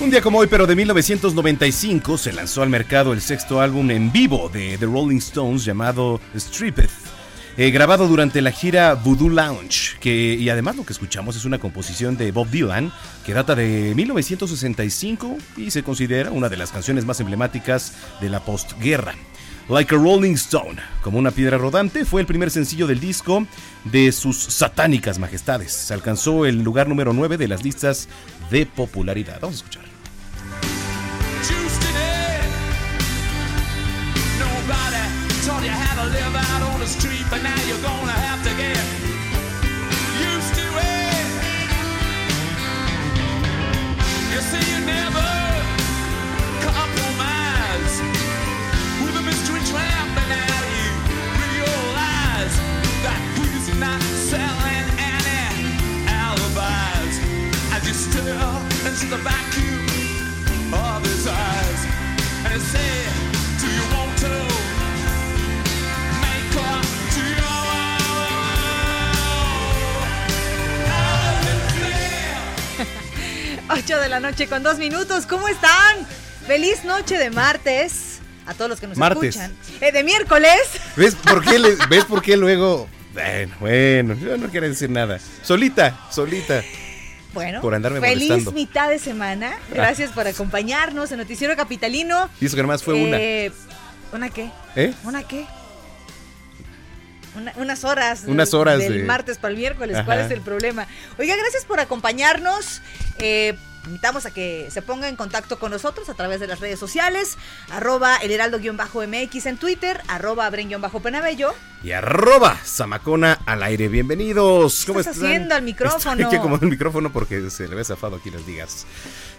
Un día como hoy, pero de 1995, se lanzó al mercado el sexto álbum en vivo de The Rolling Stones llamado Stripped. eh, grabado durante la gira Voodoo Lounge, que, y además lo que escuchamos es una composición de Bob Dylan que data de 1965 y se considera una de las canciones más emblemáticas de la postguerra. Like a Rolling Stone, como una piedra rodante, fue el primer sencillo del disco de sus satánicas majestades. Se alcanzó el lugar número 9 de las listas de popularidad. Vamos a escuchar. Street, but now you're gonna have to get used to it. You see, you never compromise with a mystery trap, but now you realize that he's not selling any alibis as you stare into the vacuum 8 de la noche con dos minutos. ¿Cómo están? Feliz noche de martes. A todos los que nos Martes. escuchan. Eh, de miércoles. ¿Ves por qué, le- ¿Ves por qué luego? Bueno, bueno, yo no quiero decir nada. Solita, solita. Bueno, Por andarme feliz molestando. mitad de semana. Gracias por acompañarnos en Noticiero Capitalino. Y eso que nomás fue una. Eh, ¿Una qué? ¿Eh? ¿Una qué? Una- unas horas. Unas del- horas Del de- martes para el miércoles. ¿Cuál es el problema? Oiga, gracias por acompañarnos. Eh, invitamos a que se ponga en contacto con nosotros a través de las redes sociales. Arroba el heraldo-mx en Twitter. Arroba abren-penabello. Y arroba Zamacona al aire. Bienvenidos. ¿Cómo estás están? haciendo al micrófono? Estoy que acomodar el micrófono porque se le ve zafado aquí las digas.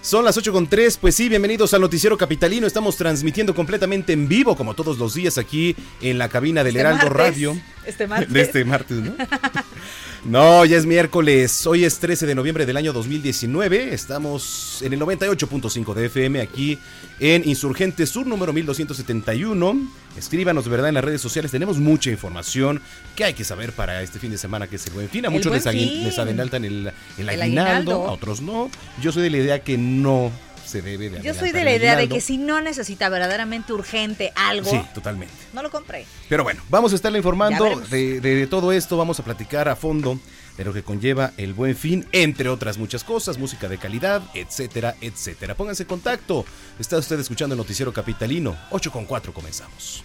Son las 8 con 3. Pues sí, bienvenidos al Noticiero Capitalino. Estamos transmitiendo completamente en vivo, como todos los días, aquí en la cabina del Este Heraldo martes. Radio. Este martes. De este martes, ¿no? No, ya es miércoles. Hoy es 13 de noviembre del año 2019. Estamos en el 98.5 de FM aquí en Insurgente Sur número 1271. Escríbanos, verdad, en las redes sociales. Tenemos mucha información que hay que saber para este fin de semana que es el buen fin. A muchos les, agui- Fin. les adelantan el, el El aguinaldo, aguinaldo. a otros no. Yo soy de la idea que no se debe de Yo soy de la idea de que si no necesita verdaderamente urgente algo, Sí, totalmente. no lo compré. Pero bueno, vamos a estarle informando de, de todo esto, vamos a platicar a fondo de lo que conlleva el buen fin, entre otras muchas cosas, música de calidad, etcétera, etcétera. Pónganse en contacto. Está usted escuchando el noticiero capitalino. 8 con 4 comenzamos.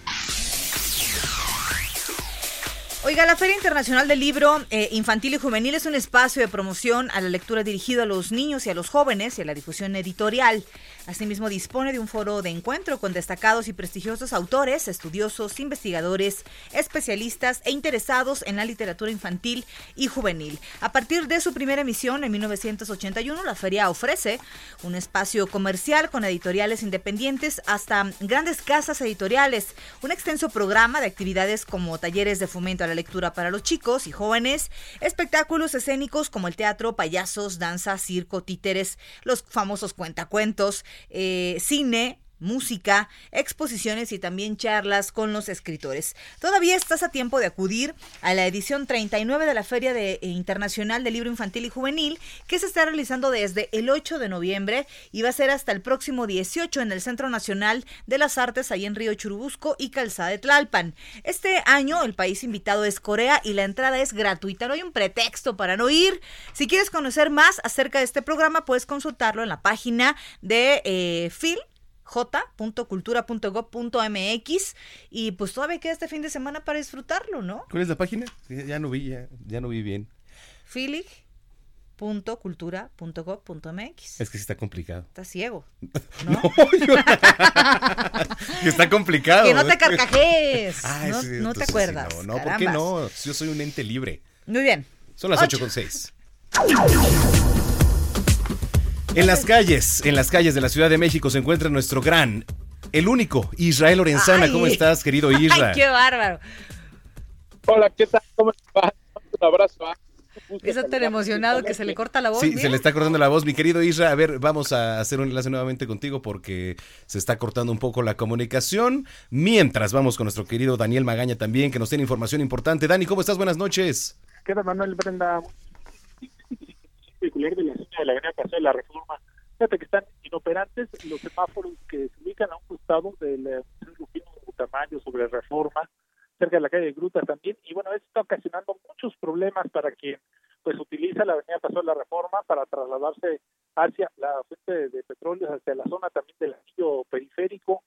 Oiga, la Feria Internacional del Libro eh, Infantil y Juvenil es un espacio de promoción a la lectura dirigido a los niños y a los jóvenes y a la difusión editorial. Asimismo, dispone de un foro de encuentro con destacados y prestigiosos autores, estudiosos, investigadores, especialistas e interesados en la literatura infantil y juvenil. A partir de su primera emisión en 1981, la feria ofrece un espacio comercial con editoriales independientes hasta grandes casas editoriales, un extenso programa de actividades como talleres de fomento a la lectura para los chicos y jóvenes, espectáculos escénicos como el teatro, payasos, danza, circo, títeres, los famosos cuentacuentos, eh, cine, música, exposiciones y también charlas con los escritores. Todavía estás a tiempo de acudir a la edición 39 de la Feria de, eh, Internacional del Libro Infantil y Juvenil, que se está realizando desde el 8 de noviembre y va a ser hasta el próximo 18 en el Centro Nacional de las Artes, ahí en Río Churubusco y Calzada de Tlalpan. Este año el país invitado es Corea y la entrada es gratuita, no hay un pretexto para no ir. Si quieres conocer más acerca de este programa, puedes consultarlo en la página de eh, j.cultura.gov.mx y pues todavía queda este fin de semana para disfrutarlo, ¿no? ¿Cuál es la página? Ya, no vi, ya, ya no vi bien. Filig.cultura.gov.mx Es que sí está complicado. Está ciego. No, yo- está complicado. Que no te carcajees. Ay, no sí, no te entonces sí, acuerdas. no, no, ¿por qué no? Yo soy un ente libre. Muy bien. Son las 8 con 6. En las calles, en las calles de la Ciudad de México se encuentra nuestro gran, el único, Israel Lorenzana. Ay. ¿Cómo estás, querido Isra? Ay, qué bárbaro. Hola, ¿qué tal? ¿Cómo estás? Un abrazo. Está tan emocionado que se le corta la voz. Sí, mira. se le está cortando la voz, mi querido Isra. A ver, vamos a hacer un enlace nuevamente contigo porque se está cortando un poco la comunicación. Mientras vamos con nuestro querido Daniel Magaña también, que nos tiene información importante. Dani, ¿cómo estás? Buenas noches. ¿Qué tal, Manuel Brenda? Circular de la zona de la de la Reforma. Fíjate que están inoperantes los semáforos que se ubican a un costado del eh, Museo Rufino Tamayo sobre Reforma, cerca de la calle de Grutas también. Y bueno, esto está ocasionando muchos problemas para quien pues utiliza la Avenida Paseo de la Reforma para trasladarse hacia la fuente de, de petróleo, hacia la zona también del anillo periférico.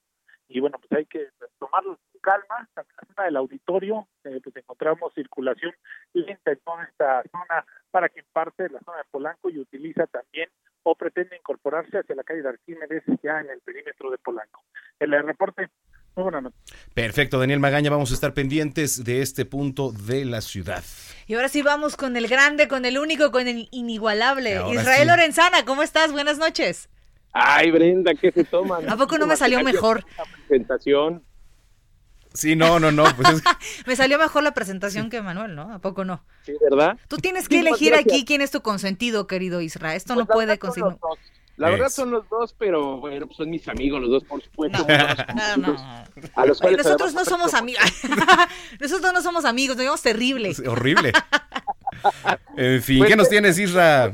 Y bueno, pues hay que tomarlo con calma. También en la zona del auditorio, eh, pues encontramos circulación lenta en toda esta zona para quien parte de la zona de Polanco y utiliza también o pretende incorporarse hacia la calle de Arquímedes ya en el perímetro de Polanco. El eh, reporte, muy buena noche. Perfecto, Daniel Magaña, vamos a estar pendientes de este punto de la ciudad. Y ahora sí vamos con el grande, con el único, con el inigualable. Ahora Israel sí. Lorenzana, ¿cómo estás? Buenas noches. Ay, Brenda, ¿qué se toman? ¿A poco no me salió mejor? La presentación. Sí, no, no, no. Pues es- Me salió mejor la presentación que Manuel, ¿no? ¿A poco no? Sí, ¿verdad? Tú tienes que Sí, pues, elegir gracias. aquí quién es tu consentido, querido Israel. Esto Pues no la puede conseguir. los dos. La verdad son los dos, pero bueno, pues son mis amigos los dos, por supuesto. No, no, no. A los cuales nosotros no somos amigos. nosotros no somos amigos, nos vemos terrible. es horrible. En fin, Pues, ¿qué nos tienes, Isra?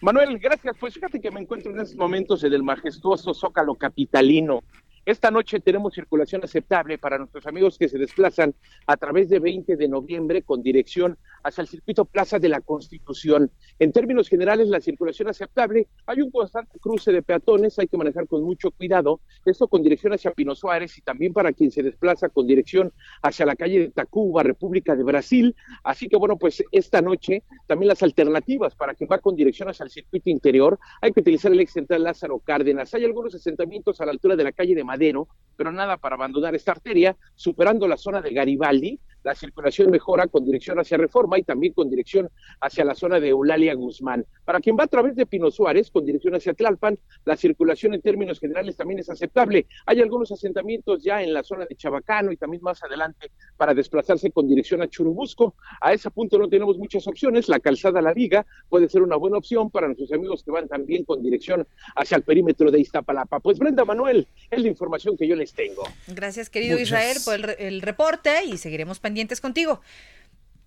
Manuel, gracias. Pues fíjate que me encuentro en estos momentos en el majestuoso Zócalo Capitalino. Esta noche tenemos circulación aceptable para nuestros amigos que se desplazan a través de 20 de noviembre con dirección hacia el circuito Plaza de la Constitución. En términos generales, la circulación aceptable, hay un constante cruce de peatones, hay que manejar con mucho cuidado, esto con dirección hacia Pino Suárez y también para quien se desplaza con dirección hacia la calle de Tacuba, República de Brasil. Así que bueno, pues esta noche también las alternativas para quien va con dirección hacia el circuito interior, hay que utilizar el ex central Lázaro Cárdenas. Hay algunos asentamientos a la altura de la calle de Madero, pero nada para abandonar esta arteria, superando la zona de Garibaldi, la circulación mejora con dirección hacia Reforma y también con dirección hacia la zona de Eulalia Guzmán. Para quien va a través de Pino Suárez con dirección hacia Tlalpan, la circulación en términos generales también es aceptable. Hay algunos asentamientos ya en la zona de Chabacano y también más adelante para desplazarse con dirección a Churubusco. A ese punto no tenemos muchas opciones. La calzada La Liga puede ser una buena opción para nuestros amigos que van también con dirección hacia el perímetro de Iztapalapa. Pues Brenda Manuel, es la información que yo les tengo. Gracias, querido Muchas- Israel, por el, el reporte y seguiremos pendientes contigo.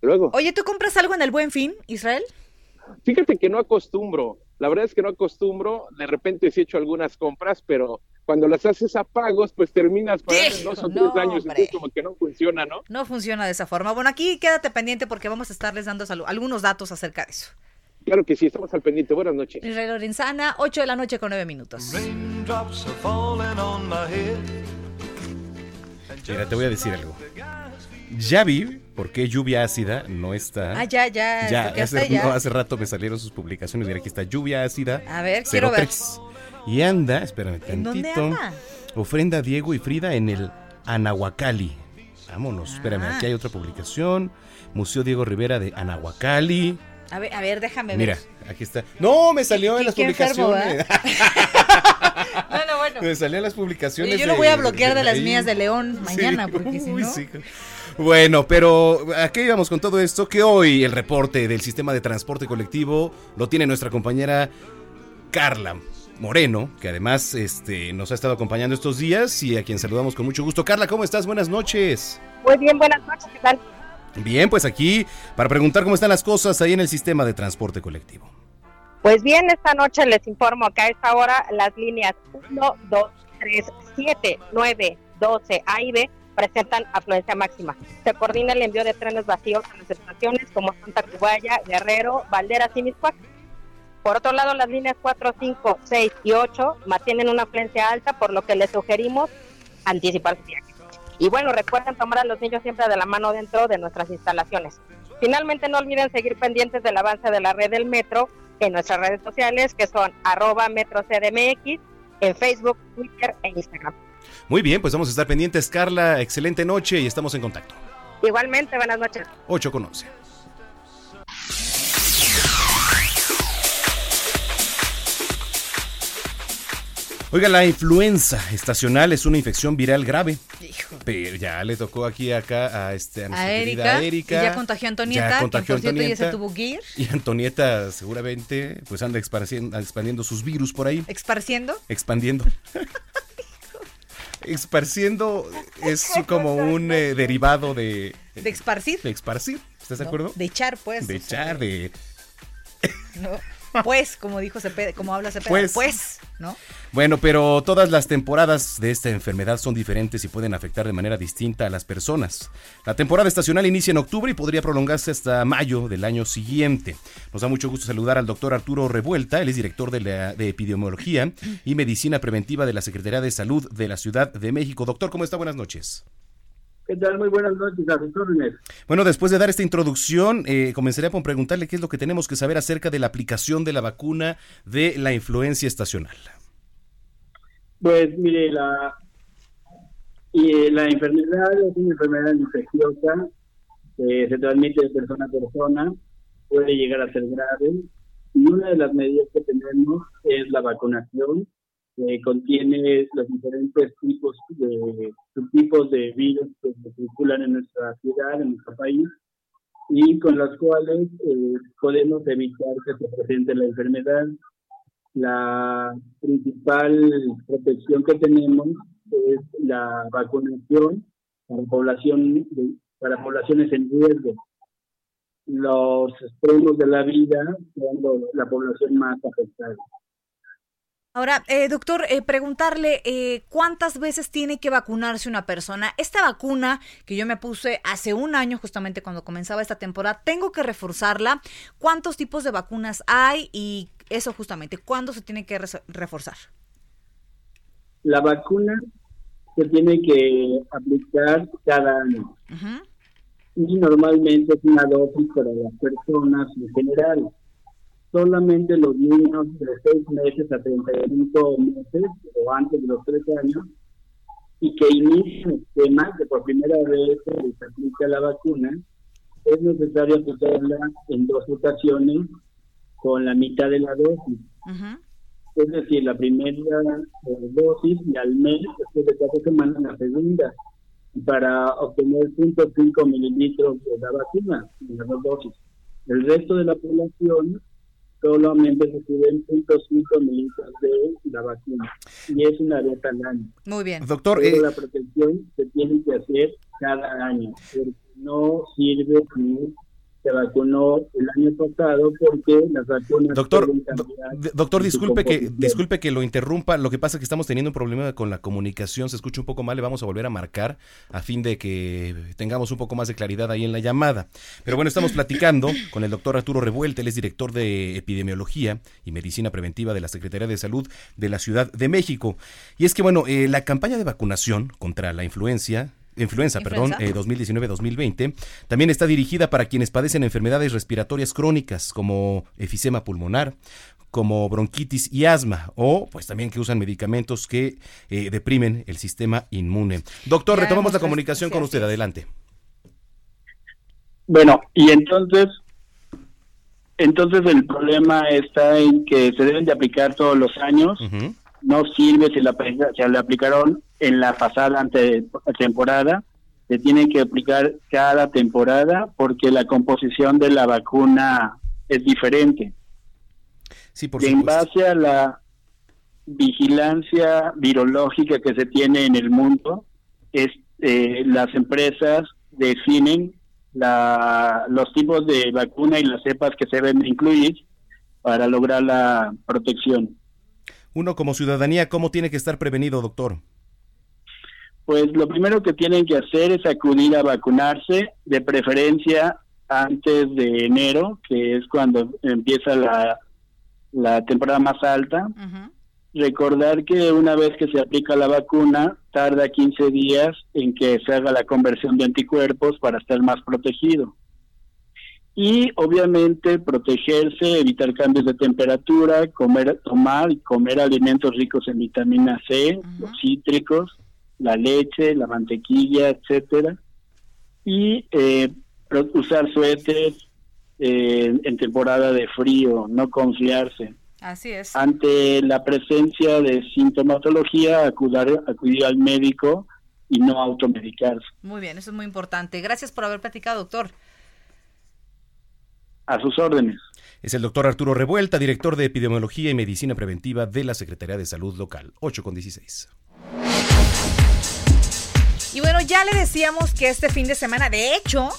Luego. Oye, ¿tú compras algo en el Buen Fin, Israel? Fíjate que no acostumbro, la verdad es que no acostumbro, de repente sí he hecho algunas compras, pero cuando las haces a pagos, pues terminas pagando en dos o No, tres años, hombre. entonces como que no funciona, ¿no? No funciona de esa forma. Bueno, aquí quédate pendiente porque vamos a estarles dando algunos datos acerca de eso. Claro que sí, estamos al pendiente. Buenas noches. Israel Lorenzana, 8 de la noche con 9 minutos. Mira, te voy a decir algo. Ya vi por qué lluvia ácida no está. Ah, ya, ya, Ya, hace, ya. no, hace rato me salieron sus publicaciones. Mira, aquí está lluvia ácida. A ver, quiero ver. 03. Y anda, espérame ¿En dónde tantito. anda? Ofrenda a Diego y Frida en el Anahuacali. Vámonos, espérame, Ah. aquí hay otra publicación. Museo Diego Rivera de Anahuacali. A ver, a ver, déjame Mira, ver. aquí está. No, me salió en las qué enfermo, publicaciones. Bueno, bueno. me salió en las publicaciones. Oye, yo lo voy a bloquear de las mías de León mañana, Sí. porque si Uy, no... sí. Bueno, pero ¿a qué íbamos con todo esto? Que hoy el reporte del sistema de transporte colectivo lo tiene nuestra compañera Carla. Moreno, que además este, nos ha estado acompañando estos días y a quien saludamos con mucho gusto. Carla, ¿cómo estás? Buenas noches. Muy bien, buenas noches, ¿qué tal? Bien, pues aquí para preguntar cómo están las cosas ahí en el sistema de transporte colectivo. Pues bien, esta noche les informo que a esta hora las líneas 1, 2, 3, 7, 9, 12 A y B presentan afluencia máxima. Se coordina el envío de trenes vacíos a las estaciones como Santa Cubaya, Guerrero, Valderas y Miscuac. Por otro lado, las líneas 4, 5, 6 y 8 mantienen una afluencia alta, por lo que les sugerimos anticipar su viaje. Y bueno, recuerden tomar a los niños siempre de la mano dentro de nuestras instalaciones. Finalmente, no olviden seguir pendientes del avance de la red del metro en nuestras redes sociales, que son arroba metrocdmx, en Facebook, Twitter e Instagram. Muy bien, pues vamos a estar pendientes, Carla. Excelente noche y estamos en contacto. Igualmente, buenas noches. 8 con 11. Oiga, la influenza estacional es una infección viral grave. Hijo. Pero ya le tocó aquí acá a, este, a nuestra A querida Erika, y ya contagió a Antonieta, Ya que contagió a por cierto ya se Antonieta. tuvo que ir. Y Antonieta seguramente pues anda esparciendo, expandiendo sus virus por ahí. Esparciendo. Expandiendo. Esparciendo es como un eh, derivado de, De esparcir. de esparcir. ¿Estás de acuerdo? De echar, pues. De echar, de... ¿no? Pues, como dijo Cepeda, como habla Cepeda, Pues. pues, ¿no? Bueno, pero todas las temporadas de esta enfermedad son diferentes y pueden afectar de manera distinta a las personas. La temporada estacional inicia en octubre y podría prolongarse hasta mayo del año siguiente. Nos da mucho gusto saludar al doctor Arturo Revuelta, él es director de, la, de Epidemiología y Medicina Preventiva de la Secretaría de Salud de la Ciudad de México. Doctor, ¿cómo está? Buenas noches. ¿Qué tal? Muy buenas noches, a. Bueno, después de dar esta introducción, eh, comenzaría por preguntarle qué es lo que tenemos que saber acerca de la aplicación de la vacuna de la influencia estacional. Pues mire, la, y la enfermedad es una enfermedad infecciosa, que se transmite de persona a persona, puede llegar a ser grave. Y una de las medidas que tenemos es la vacunación, contiene los diferentes tipos de subtipos de virus que se circulan en nuestra ciudad, en nuestro país, y con los cuales eh, podemos evitar que se presente la enfermedad. La principal protección que tenemos es la vacunación para población para poblaciones en riesgo. Los extremos de la vida son la población más afectada. Ahora, eh, doctor, eh, preguntarle eh, cuántas veces tiene que vacunarse una persona. Esta vacuna que yo me puse hace un año, justamente cuando comenzaba esta temporada, tengo que reforzarla. ¿Cuántos tipos de vacunas hay? Y eso justamente, ¿cuándo se tiene que reforzar? La vacuna se tiene que aplicar cada año. Y normalmente es una dosis para las personas en general. Solamente los niños de 6 meses a 35 meses o antes de los 3 años y que inician el esquema que por primera vez se les aplica la vacuna, es necesario aplicarla en dos ocasiones con la mitad de la dosis. Ujú. Es decir, la primera eh, dosis y al mes, después de cuatro semanas, la segunda, para obtener 0.5 mililitros de la vacuna en las dos dosis. El resto de la población solamente reciben 0.5 mililitros de la vacuna y es una vez al año. Muy bien. Doctor, Pero eh, la protección se tiene que hacer cada año, porque no sirve si se vacunó el año pasado porque las vacunas Doctor, doctor, disculpe que, disculpe que lo interrumpa. Lo que pasa es que estamos teniendo un problema con la comunicación. Se escucha un poco mal. Le vamos a volver a marcar a fin de que tengamos un poco más de claridad ahí en la llamada. Pero bueno, estamos platicando con el doctor Arturo Revuelta. Él es director de epidemiología y medicina preventiva de la Secretaría de Salud de la Ciudad de México. Y es que bueno, eh, la campaña de vacunación contra la influencia influenza, perdón, eh, 2019-2020, también está dirigida para quienes padecen enfermedades respiratorias crónicas como efisema pulmonar, como bronquitis y asma, o pues también que usan medicamentos que eh, deprimen el sistema inmune. Doctor, Ya retomamos la comunicación con usted, adelante. Bueno, y entonces, entonces el problema está en que se deben de aplicar todos los años. Ujú. No sirve si la se le aplicaron en la pasada ante temporada. Se tiene que aplicar cada temporada porque la composición de la vacuna es diferente. Sí, por y en base a la vigilancia virológica que se tiene en el mundo, es eh, las empresas definen la, los tipos de vacuna y las cepas que se deben incluir para lograr la protección. Uno como ciudadanía, ¿cómo tiene que estar prevenido, doctor? Pues lo primero que tienen que hacer es acudir a vacunarse, de preferencia antes de enero, que es cuando empieza la, la temporada más alta. Recordar que una vez que se aplica la vacuna, tarda 15 días en que se haga la conversión de anticuerpos para estar más protegido. Y obviamente protegerse, evitar cambios de temperatura, comer, tomar y comer alimentos ricos en vitamina C, los cítricos, la leche, la mantequilla, etcétera. Y eh, usar suéter eh, en temporada de frío, no confiarse. Así es. Ante la presencia de sintomatología, acudir, acudir al médico y no automedicarse. Muy bien, eso es muy importante. Gracias por haber platicado, doctor. A sus órdenes. Es el doctor Arturo Revuelta, director de Epidemiología y Medicina Preventiva de la Secretaría de Salud Local. 8 con 16. Y bueno, ya le decíamos que este fin de semana, de hecho,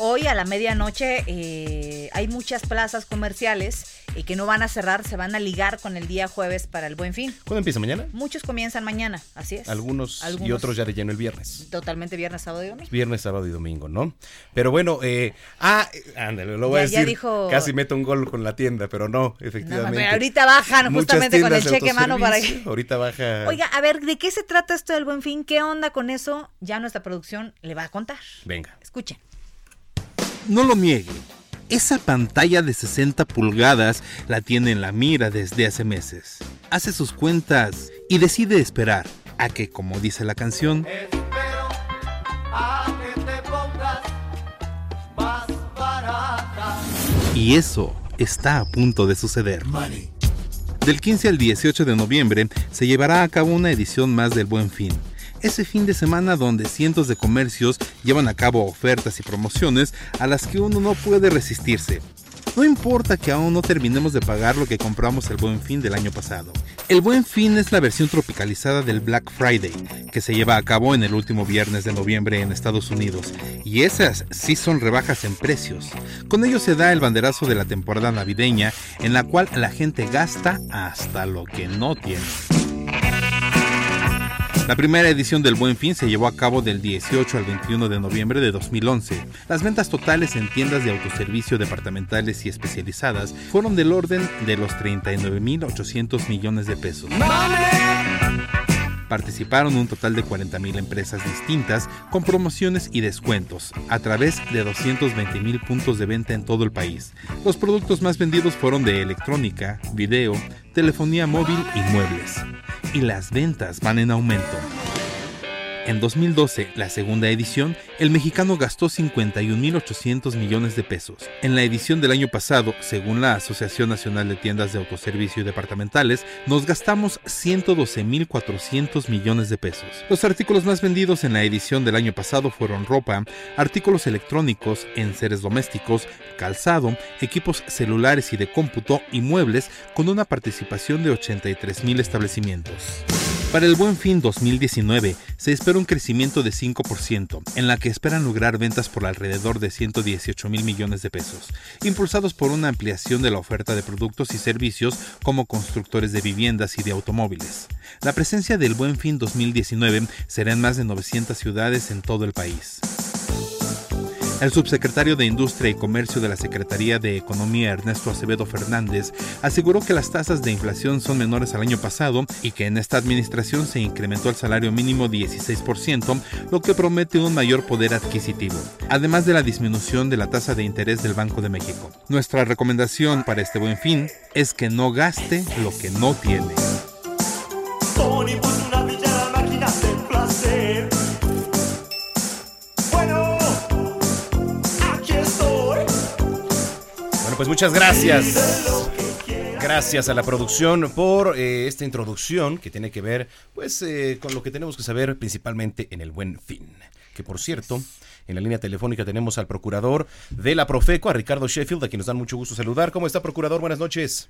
hoy a la medianoche eh, hay muchas plazas comerciales y que no van a cerrar, se van a ligar con el día jueves para el buen fin. ¿Cuándo empieza mañana? Muchos comienzan mañana, así es. Algunos, y otros ya de lleno el viernes. Totalmente viernes, sábado y domingo. Viernes, sábado y domingo, ¿no? Pero bueno, eh, ah, ándale, lo voy a decir. Casi meto un gol con la tienda, pero no, efectivamente. No, ahorita bajan justamente con el cheque mano para que. Ahorita baja. Oiga, a ver, ¿de qué se trata esto del buen fin? ¿Qué onda con eso? Ya nuestra producción le va a contar. Venga. Escuchen. No lo niegue esa pantalla de 60 pulgadas la tiene en la mira desde hace meses. Hace sus cuentas y decide esperar a que, como dice la canción, y eso está a punto de suceder. Del 15 al 18 de noviembre se llevará a cabo una edición más del Buen Fin ese fin de semana donde cientos de comercios llevan a cabo ofertas y promociones a las que uno no puede resistirse. No importa que aún no terminemos de pagar lo que compramos el Buen Fin del año pasado. El Buen Fin es la versión tropicalizada del Black Friday, que se lleva a cabo en el último viernes de noviembre en Estados Unidos. Y esas sí son rebajas en precios. Con ello se da el banderazo de la temporada navideña, en la cual la gente gasta hasta lo que no tiene. La primera edición del Buen Fin se llevó a cabo del 18 al 21 de noviembre de 2011. Las ventas totales en tiendas de autoservicio departamentales y especializadas fueron del orden de los 39.800 millones de pesos. Participaron un total de 40.000 empresas distintas con promociones y descuentos a través de 220.000 puntos de venta en todo el país. Los productos más vendidos fueron de electrónica, video, telefonía móvil y muebles y las ventas van en aumento. En 2012, la segunda edición, el mexicano gastó 51.800 millones de pesos. En la edición del año pasado, según la Asociación Nacional de Tiendas de Autoservicio y Departamentales, nos gastamos 112.400 millones de pesos. Los artículos más vendidos en la edición del año pasado fueron ropa, artículos electrónicos, enseres domésticos, calzado, equipos celulares y de cómputo y muebles con una participación de 83.000 establecimientos. Para el Buen Fin 2019 se espera un crecimiento de 5%, en la que esperan lograr ventas por alrededor de 118 mil millones de pesos, impulsados por una ampliación de la oferta de productos y servicios como constructores de viviendas y de automóviles. La presencia del Buen Fin 2019 será en más de 900 ciudades en todo el país. El subsecretario de Industria y Comercio de la Secretaría de Economía, Ernesto Acevedo Fernández, aseguró que las tasas de inflación son menores al año pasado y que en esta administración se incrementó el salario mínimo 16%, lo que promete un mayor poder adquisitivo, además de la disminución de la tasa de interés del Banco de México. Nuestra recomendación para este buen fin es que no gaste lo que no tiene. Pues muchas gracias. Gracias a la producción por eh, esta introducción que tiene que ver pues eh, con lo que tenemos que saber principalmente en el buen fin. Que por cierto, en la línea telefónica tenemos al procurador de la Profeco, a Ricardo Sheffield, a quien nos dan mucho gusto saludar. ¿Cómo está, procurador? Buenas noches.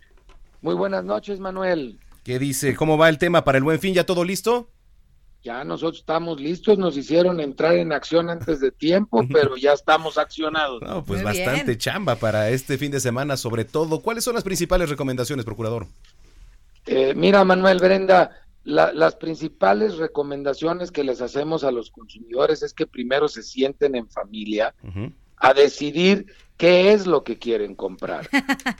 Muy buenas noches, Manuel. ¿Qué dice? ¿Cómo va el tema para el buen fin? ¿Ya todo listo? Ya nosotros estamos listos, nos hicieron entrar en acción antes de tiempo, pero ya estamos accionados. No, pues Muy bastante bien. chamba para este fin de semana, sobre todo. ¿Cuáles son las principales recomendaciones, procurador? Eh, mira, Manuel Brenda, la- las principales recomendaciones que les hacemos a los consumidores es que primero se sienten en familia a decidir qué es lo que quieren comprar.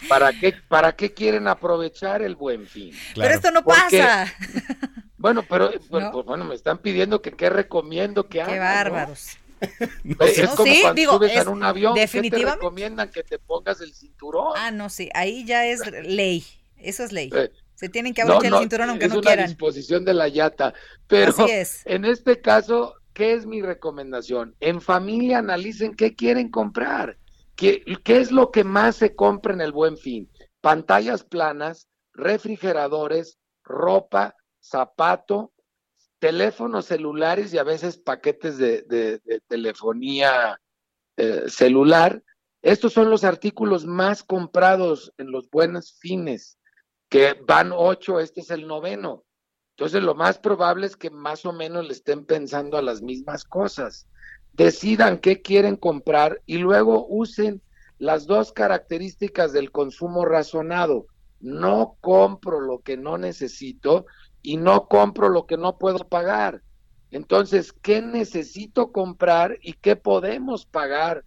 ¿Para qué, para qué quieren aprovechar el buen fin? Pero esto no Porque- pasa. Bueno, pero pues, ¿No? pues, bueno, me están pidiendo que qué recomiendo que haga. Qué ¿no? bárbaros. Es No, como sí, cuando digo, subes es en un avión, ¿qué te definitivamente- recomiendan que te pongas el cinturón? Ah, no, sí, ahí ya es ley. Eso es ley. Eh, Se tienen que abrochar no, el cinturón aunque es no una quieran. disposición de la yata. Pero Así es. en este caso, ¿qué es mi recomendación? En familia analicen qué quieren comprar. ¿Qué, es lo que más se compra en el buen fin? Pantallas planas, refrigeradores, ropa, zapato, teléfonos celulares y a veces paquetes de telefonía eh, celular. Estos son los artículos más comprados en los buenos fines, que van ocho, este es el noveno. Entonces lo más probable es que más o menos le estén pensando a las mismas cosas. Decidan qué quieren comprar y luego usen las dos características del consumo razonado. No compro lo que no necesito y no compro lo que no puedo pagar. Entonces, ¿qué necesito comprar y qué podemos pagar?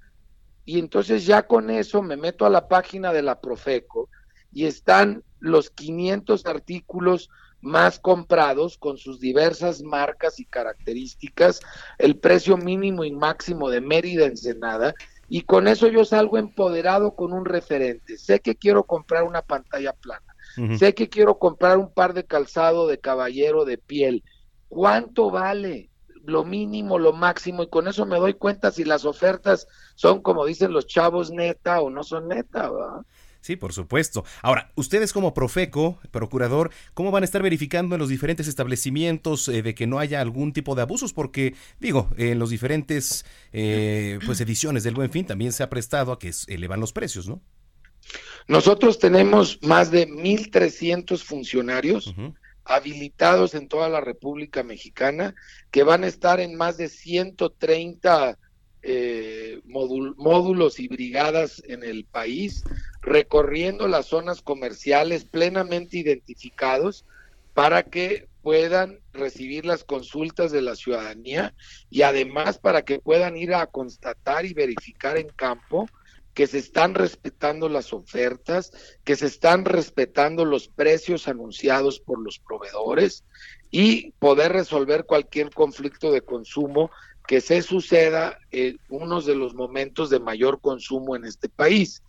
Y entonces ya con eso me meto a la página de la Profeco y están los 500 artículos más comprados con sus diversas marcas y características, el precio mínimo y máximo de Mérida Ensenada, y con eso yo salgo empoderado con un referente. Sé que quiero comprar una pantalla plana, sé que quiero comprar un par de calzado de caballero de piel. ¿Cuánto vale? Lo mínimo, lo máximo, y con eso me doy cuenta si las ofertas son, como dicen los chavos, neta o no son neta, ¿verdad? Sí, por supuesto. Ahora, ustedes como Profeco, procurador, ¿cómo van a estar verificando en los diferentes establecimientos eh, de que no haya algún tipo de abusos? Porque, digo, en los diferentes eh, pues ediciones del Buen Fin también se ha prestado a que elevan los precios, ¿no? Nosotros tenemos más de 1.300 funcionarios habilitados en toda la República Mexicana que van a estar en más de 130 eh, módul- módulos y brigadas en el país, recorriendo las zonas comerciales plenamente identificados para que puedan recibir las consultas de la ciudadanía y además para que puedan ir a constatar y verificar en campo que se están respetando las ofertas, que se están respetando los precios anunciados por los proveedores y poder resolver cualquier conflicto de consumo que se suceda en unos de los momentos de mayor consumo en este país.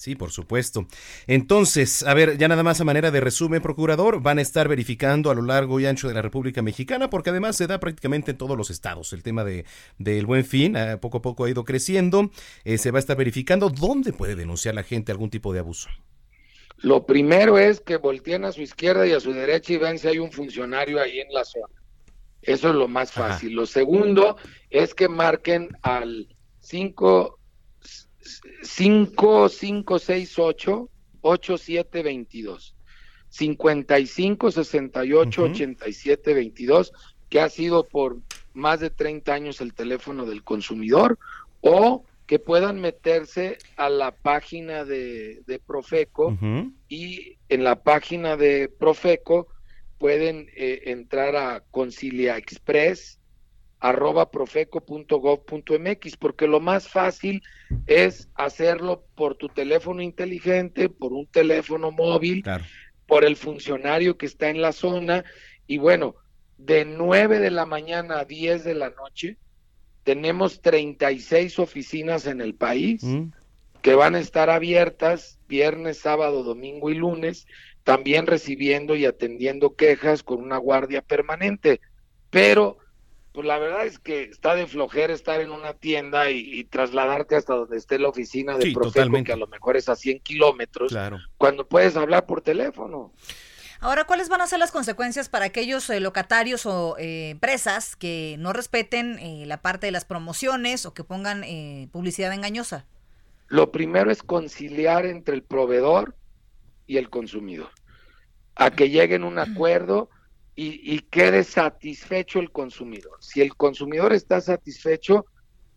Sí, por supuesto. Entonces, a ver, ya nada más a manera de resumen, procurador, van a estar verificando a lo largo y ancho de la República Mexicana, porque además se da prácticamente en todos los estados. El tema de del buen fin, eh, poco a poco ha ido creciendo. Eh, se va a estar verificando dónde puede denunciar la gente algún tipo de abuso. Lo primero es que volteen a su izquierda y a su derecha y vean si hay un funcionario ahí en la zona. Eso es lo más Ajá. fácil. Lo segundo es que marquen al 5 5568 8722 55 68 Ujú. 87 22 que ha sido por más de 30 años el teléfono del consumidor o que puedan meterse a la página de, de Profeco Ujú. y en la página de Profeco pueden eh, entrar a Concilia Express arroba profeco.gov.mx porque lo más fácil es hacerlo por tu teléfono inteligente, por un teléfono móvil, Claro. por el funcionario que está en la zona y bueno, de 9 de la mañana a 10 de la noche tenemos 36 oficinas en el país Mm. que van a estar abiertas viernes, sábado, domingo y lunes, también recibiendo y atendiendo quejas con una guardia permanente. Pero, pues la verdad es que está de flojera estar en una tienda y, y trasladarte hasta donde esté la oficina de Sí, Profeco, totalmente. que a lo mejor es a 100 kilómetros, Claro. cuando puedes hablar por teléfono. Ahora, ¿cuáles van a ser las consecuencias para aquellos eh, locatarios o eh, empresas que no respeten eh, la parte de las promociones o que pongan eh, publicidad engañosa? Lo primero es conciliar entre el proveedor y el consumidor. a que lleguen a un acuerdo y, y quede satisfecho el consumidor. Si el consumidor está satisfecho,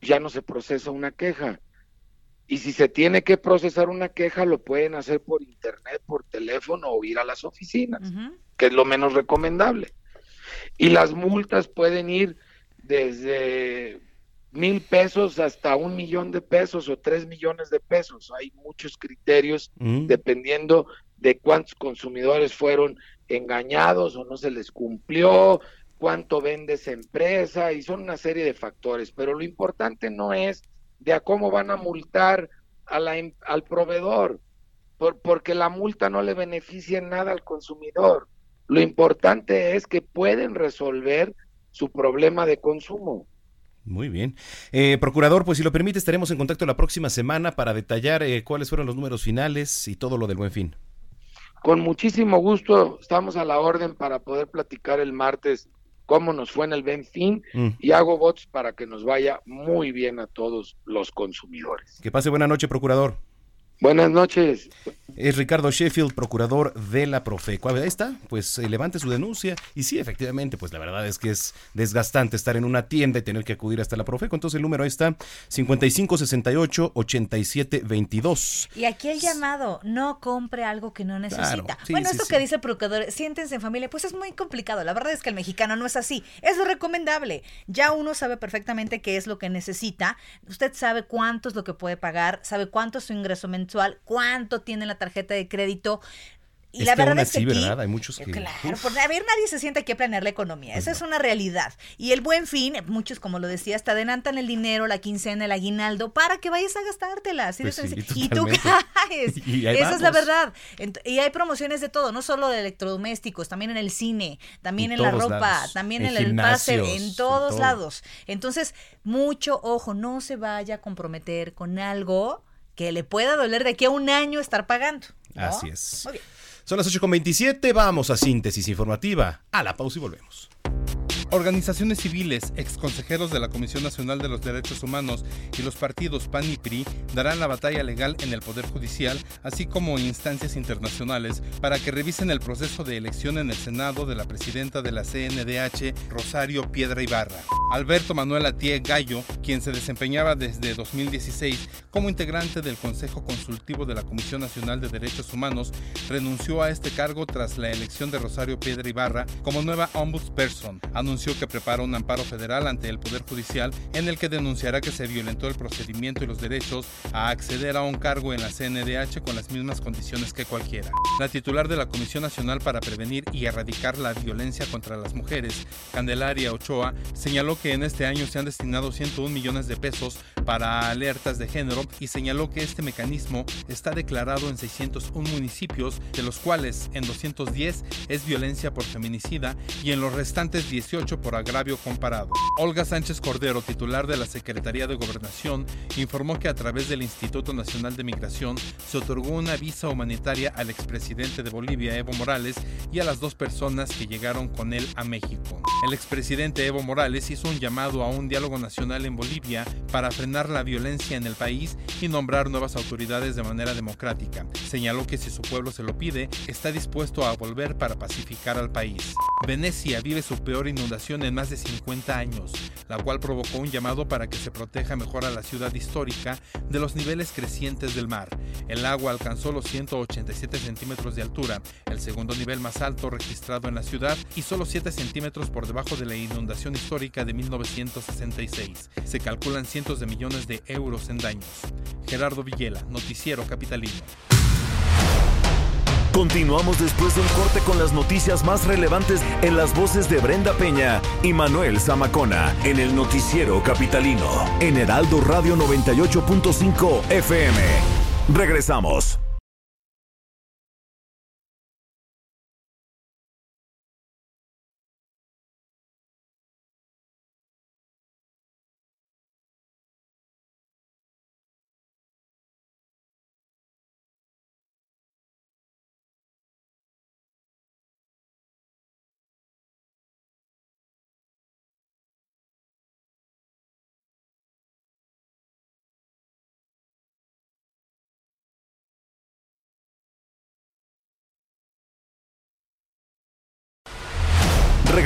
ya no se procesa una queja. Y si se tiene que procesar una queja, lo pueden hacer por internet, por teléfono o ir a las oficinas, que es lo menos recomendable. Y las multas pueden ir desde mil pesos hasta un millón de pesos o tres millones de pesos. Hay muchos criterios Mm. dependiendo de cuántos consumidores fueron engañados o no se les cumplió, cuánto vende esa empresa y son una serie de factores. Pero lo importante no es de a cómo van a multar em- al proveedor, por- porque la multa no le beneficia en nada al consumidor. Lo importante es que pueden resolver su problema de consumo. Muy bien. Eh, procurador, pues si lo permite, estaremos en contacto la próxima semana para detallar eh, cuáles fueron los números finales y todo lo del buen fin. Con muchísimo gusto estamos a la orden para poder platicar el martes cómo nos fue en el Benfín Mm. y hago votos para que nos vaya muy bien a todos los consumidores. Que pase buena noche, procurador. Buenas noches. Es Ricardo Sheffield, procurador de la Profeco. Ahí está, pues eh, levante su denuncia. Y sí, efectivamente, pues la verdad es que es desgastante estar en una tienda y tener que acudir hasta la Profeco. Entonces el número ahí está, 5568-8722. Y aquí el llamado, no compre algo que no necesita. sí, bueno, sí, esto sí. que dice el procurador, siéntense en familia, pues es muy complicado. La verdad es que el mexicano no es así. Es lo recomendable. Ya uno sabe perfectamente qué es lo que necesita. Usted sabe cuánto es lo que puede pagar, sabe cuánto es su ingreso mensual, cuánto tiene la tarjeta de crédito. Y la verdad es que así, aquí, ¿verdad? Hay muchos que- Claro, por, a ver, nadie se sienta aquí a planear la economía. Esa es una realidad. Y el buen fin, muchos, como lo decías, te adelantan el dinero, la quincena, el aguinaldo, para que vayas a gastártela. Así de Pues sí, y tú caes. Y Esa es la verdad. Y hay promociones de todo, no solo de electrodomésticos, también en el cine, también En en, la ropa, lados. también En en, el pase, en en todos todo. lados. Entonces, mucho ojo, no se vaya a comprometer con algo que le pueda doler de aquí a un año estar pagando. ¿no? Así es. Muy bien. Son las 8.27, vamos a síntesis informativa. A la pausa y volvemos. Organizaciones civiles, exconsejeros de la Comisión Nacional de los Derechos Humanos y los partidos PAN y PRI darán la batalla legal en el Poder Judicial, así como instancias internacionales, para que revisen el proceso de elección en el Senado de la presidenta de la CNDH, Rosario Piedra Ibarra. Alberto Manuel Atié Gallo, quien se desempeñaba desde 2016 como integrante del Consejo Consultivo de la Comisión Nacional de Derechos Humanos, renunció a este cargo tras la elección de Rosario Piedra Ibarra como nueva ombudsperson. Anunció que prepara un amparo federal ante el Poder Judicial en el que denunciará que se violentó el procedimiento y los derechos a acceder a un cargo en la CNDH con las mismas condiciones que cualquiera. La titular de la Comisión Nacional para Prevenir y Erradicar la Violencia contra las Mujeres, Candelaria Ochoa, señaló que en este año se han destinado 101 millones de pesos para alertas de género y señaló que este mecanismo está declarado en 601 municipios, de los cuales en 210 es violencia por feminicida y en los restantes 18 por agravio comparado. Olga Sánchez Cordero, titular de la Secretaría de Gobernación, informó que a través del Instituto Nacional de Migración se otorgó una visa humanitaria al expresidente de Bolivia, Evo Morales, y a las dos personas que llegaron con él a México. El expresidente Evo Morales hizo un llamado a un diálogo nacional en Bolivia para frenar la violencia en el país y nombrar nuevas autoridades de manera democrática. Señaló que si su pueblo se lo pide, está dispuesto a volver para pacificar al país. Venecia vive su peor inundación en más de 50 años, la cual provocó un llamado para que se proteja mejor a la ciudad histórica de los niveles crecientes del mar. El agua alcanzó los 187 centímetros de altura, el segundo nivel más alto registrado en la ciudad y solo 7 centímetros por debajo de la inundación histórica de 1966. Se calculan cientos de millones de euros en daños. Gerardo Villela, Noticiero Capitalino. Continuamos después de un corte con las noticias más relevantes en las voces de Brenda Peña y Manuel Zamacona en el noticiero capitalino en Heraldo Radio 98.5 FM. Regresamos.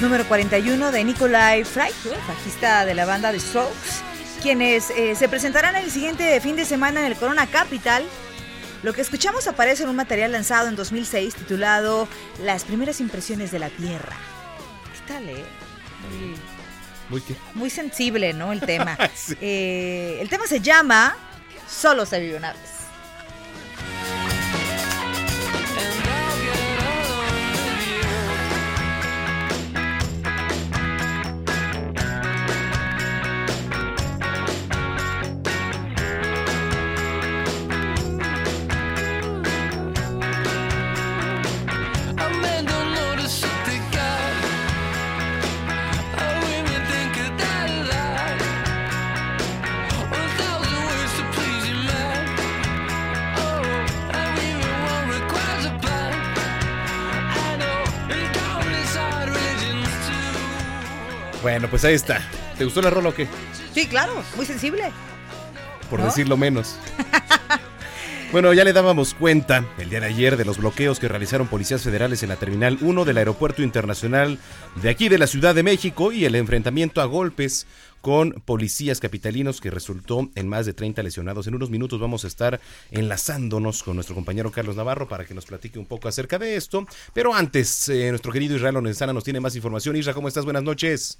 Número 41 de Nikolai Freitag, bajista de la banda The Strokes, quienes eh, se presentarán el siguiente fin de semana en el Corona Capital. Lo que escuchamos aparece en un material lanzado en 2006 titulado Las primeras impresiones de la Tierra. ¿Qué tal, eh? Muy, Muy que- muy sensible, ¿no? El tema. Sí. Eh, el tema se llama Solo se vive una vez. Bueno, pues ahí está. ¿Te gustó la rola o qué? Sí, claro, muy sensible. Por ¿No? decirlo menos. Bueno, ya le dábamos cuenta el día de ayer de los bloqueos que realizaron policías federales en la Terminal 1 del Aeropuerto Internacional de aquí de la Ciudad de México y el enfrentamiento a golpes con policías capitalinos que resultó en más de 30 lesionados. En unos minutos vamos a estar enlazándonos con nuestro compañero Carlos Navarro para que nos platique un poco acerca de esto. Pero antes, eh, nuestro querido Israel Lorenzana nos tiene más información. Isra, ¿cómo estás? Buenas noches.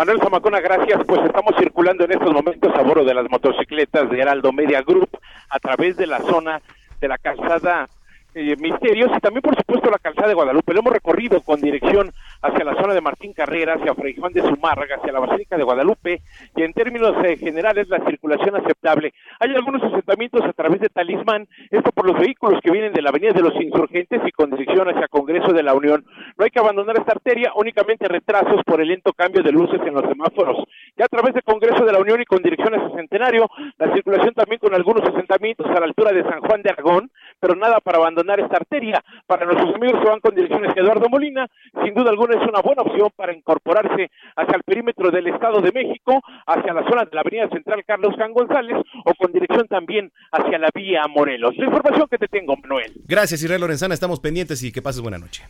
Manuel Zamacona, gracias. Pues estamos circulando en estos momentos a bordo de las motocicletas de Heraldo Media Group a través de la zona de la calzada eh, Misterios y también, por supuesto, la calzada de Guadalupe. Lo hemos recorrido con dirección hacia la zona de Martín Carrera, hacia Fray Juan de Zumárraga, hacia la Basílica de Guadalupe y en términos eh, generales la circulación aceptable. Hay algunos asentamientos a través de Talismán, esto por los vehículos que vienen de la Avenida de los Insurgentes y con dirección hacia Congreso de la Unión. No hay que abandonar esta arteria, únicamente retrasos por el lento cambio de luces en los semáforos. Ya a través de Congreso de la Unión y con dirección hacia Centenario, la circulación también con algunos asentamientos a la altura de San Juan de Aragón, pero nada para abandonar esta arteria. Para nuestros amigos que van con dirección hacia Eduardo Molina, sin duda alguna es una buena opción para incorporarse hacia el perímetro del Estado de México, hacia la zona de la Avenida Central Carlos Can González o con dirección también hacia la vía Morelos. La información que te tengo, Manuel. Gracias, Israel Lorenzana. Estamos pendientes y que pases buena noche.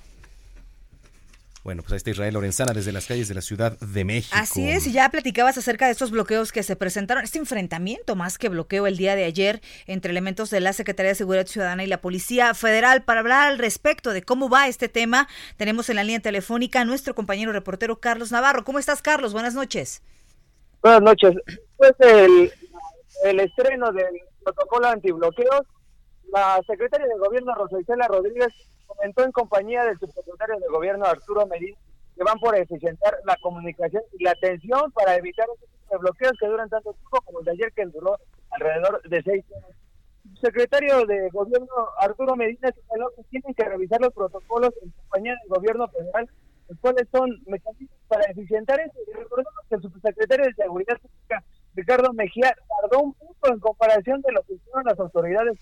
Bueno, pues ahí está Israel Lorenzana desde las calles de la Ciudad de México. Así es, y ya platicabas acerca de estos bloqueos que se presentaron, este enfrentamiento más que bloqueo el día de ayer entre elementos de la Secretaría de Seguridad Ciudadana y la Policía Federal. Para hablar al respecto de cómo va este tema, tenemos en la línea telefónica a nuestro compañero reportero Carlos Navarro. ¿Cómo estás, Carlos? Buenas noches. Buenas noches. Después del el estreno del protocolo antibloqueos, la secretaria de Gobierno, Rosa Isela Rodríguez, comentó en compañía del subsecretario de Gobierno, Arturo Medina, que van por eficientar la comunicación y la atención para evitar este bloqueos que duran tanto tiempo como el de ayer, que duró alrededor de seis horas. El secretario de Gobierno, Arturo Medina, señaló que tienen que revisar los protocolos en compañía del Gobierno federal los cuales son mecanismos para eficientar eso. Y recordemos que el subsecretario de Seguridad Pública, Ricardo Mejía, tardó un punto en comparación de lo que hicieron las autoridades